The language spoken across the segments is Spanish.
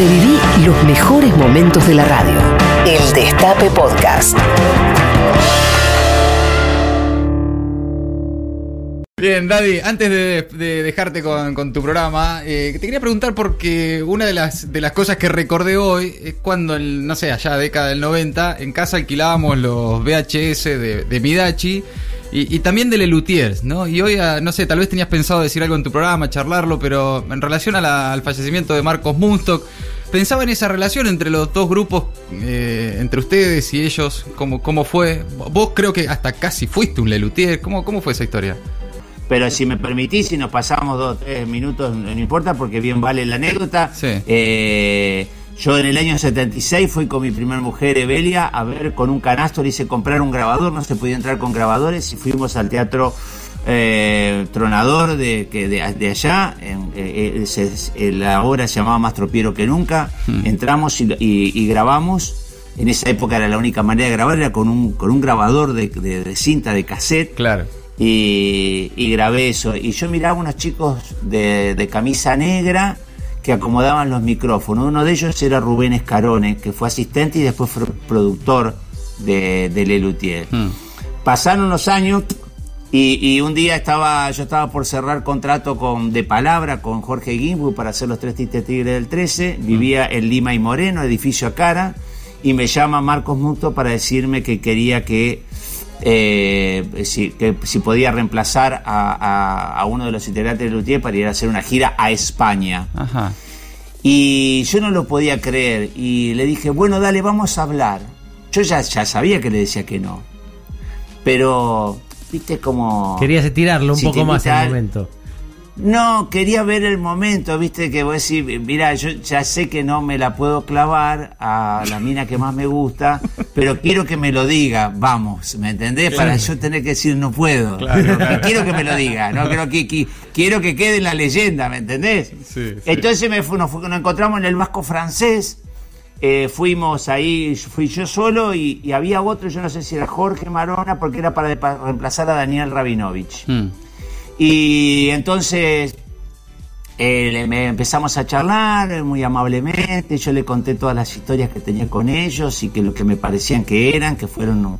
Reviví los mejores momentos de la radio. El Destape Podcast. Bien, Daddy, antes de, de dejarte con, con tu programa, eh, te quería preguntar porque una de las, de las cosas que recordé hoy es cuando, el, no sé, allá década del 90, en casa alquilábamos los VHS de, de Midachi y, y también de Lelutiers, ¿no? Y hoy, ah, no sé, tal vez tenías pensado decir algo en tu programa, charlarlo, pero en relación a la- al fallecimiento de Marcos Munstock, pensaba en esa relación entre los dos grupos, eh, entre ustedes y ellos, ¿cómo, cómo fue? Vos creo que hasta casi fuiste un Lelutier, ¿cómo, cómo fue esa historia? Pero si me permitís, si nos pasamos dos tres minutos, no importa, porque bien vale la anécdota. Sí. Eh, yo en el año 76 fui con mi primer mujer, Evelia, a ver con un canasto, le hice comprar un grabador, no se podía entrar con grabadores, y fuimos al teatro eh, Tronador de, que de, de allá. eh, eh, la obra se llamaba Más tropiero que nunca. Entramos y, y- y grabamos. En esa época era la única manera de grabar, era con un, con un grabador de, de- de cinta, de cassette Claro. y, y grabé eso. Y yo miraba unos chicos de, de camisa negra que acomodaban los micrófonos. Uno de ellos era Rubén Escarone, que fue asistente y después fue productor de, de Lelutier. Mm. Pasaron los años y, y un día estaba yo estaba por cerrar contrato con de palabra con Jorge Gimbus para hacer los tres Tistes Tigres del 13. Vivía en Lima y Moreno, edificio a cara, y me llama Marcos Muto para decirme que quería que eh, si, que si podía reemplazar a, a- a uno de los integrantes de Lutier para ir a hacer una gira a España. Ajá. Y yo no lo podía creer y le dije, bueno, dale, vamos a hablar. Yo ya, ya sabía que le decía que no. Pero, viste como... Querías tirarlo un Si poco más invitan- momento. No, quería ver el momento, viste, que vos decís, mira, yo ya sé que no me la puedo clavar a la mina que más me gusta, pero quiero que me lo diga, vamos, ¿me entendés? Para yo tener que decir no puedo. Y quiero que me lo diga, no creo que, que- quiero que quede en la leyenda, ¿me entendés? Sí, sí. Entonces me fu- nos, fu- nos encontramos en el Vasco francés. eh, fuimos ahí, fui yo solo y, y había otro, yo no sé si era Jorge Marona, porque era para reemplazar a Daniel Rabinovich. Mm. Y entonces eh, empezamos a charlar eh, muy amablemente, yo le conté todas las historias que tenía con ellos y que lo que me parecían que eran, que fueron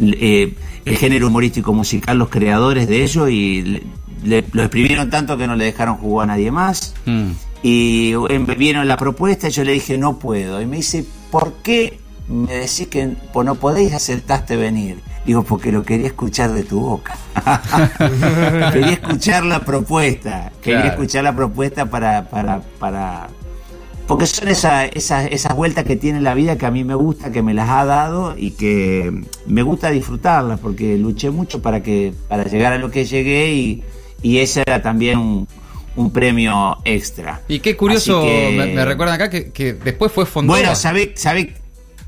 eh, el género humorístico musical, los creadores de ello, y le- le- lo exprimieron tanto que no le dejaron jugar a nadie más. Mm. Y eh, me vieron la propuesta y yo le dije, no puedo. Y me dice, ¿por qué me decís que no podéis aceptaste venir? Digo, porque lo quería escuchar de tu boca. quería escuchar la propuesta. Quería Claro. escuchar la propuesta para... para, para porque son esa- esas, esas vueltas que tiene la vida que a mí me gusta, que me las ha dado y que me gusta disfrutarlas, porque luché mucho para que para llegar a lo que llegué y, y ese era también un, un premio extra. Y qué curioso, que- me, me recuerdan acá que, que después fue Fontova. Bueno, sabe, sabe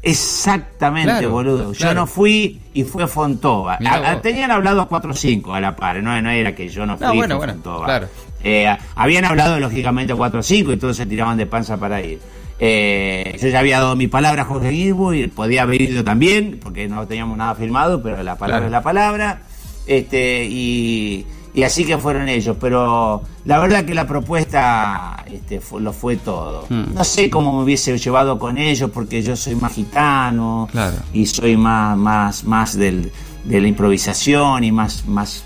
exactamente, Claro, boludo. Yo no fui y fue Fontova. A- a- vos. tenían hablado 4 o 5 a la par, no, no era que yo no fui. No, bueno, fue bueno, Fontova. claro. Eh, habían hablado lógicamente 4 o 5 y todos se tiraban de panza para ir. Eh, yo ya había dado mi palabra a Jorge Guilbu y podía haber ido también, porque no teníamos nada firmado, pero la palabra es la palabra. Este, y, y así que fueron ellos. Pero la verdad que la propuesta este, fue- lo fue todo. Mm. No sé cómo me hubiese llevado con ellos, porque yo soy más gitano Claro. y soy más, más, más del, de la improvisación y más, más.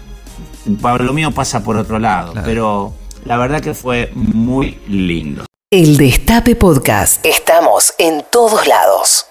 Pablo, lo mío pasa por otro lado, Claro. pero la verdad que fue muy lindo. El Destape Podcast. Estamos en todos lados.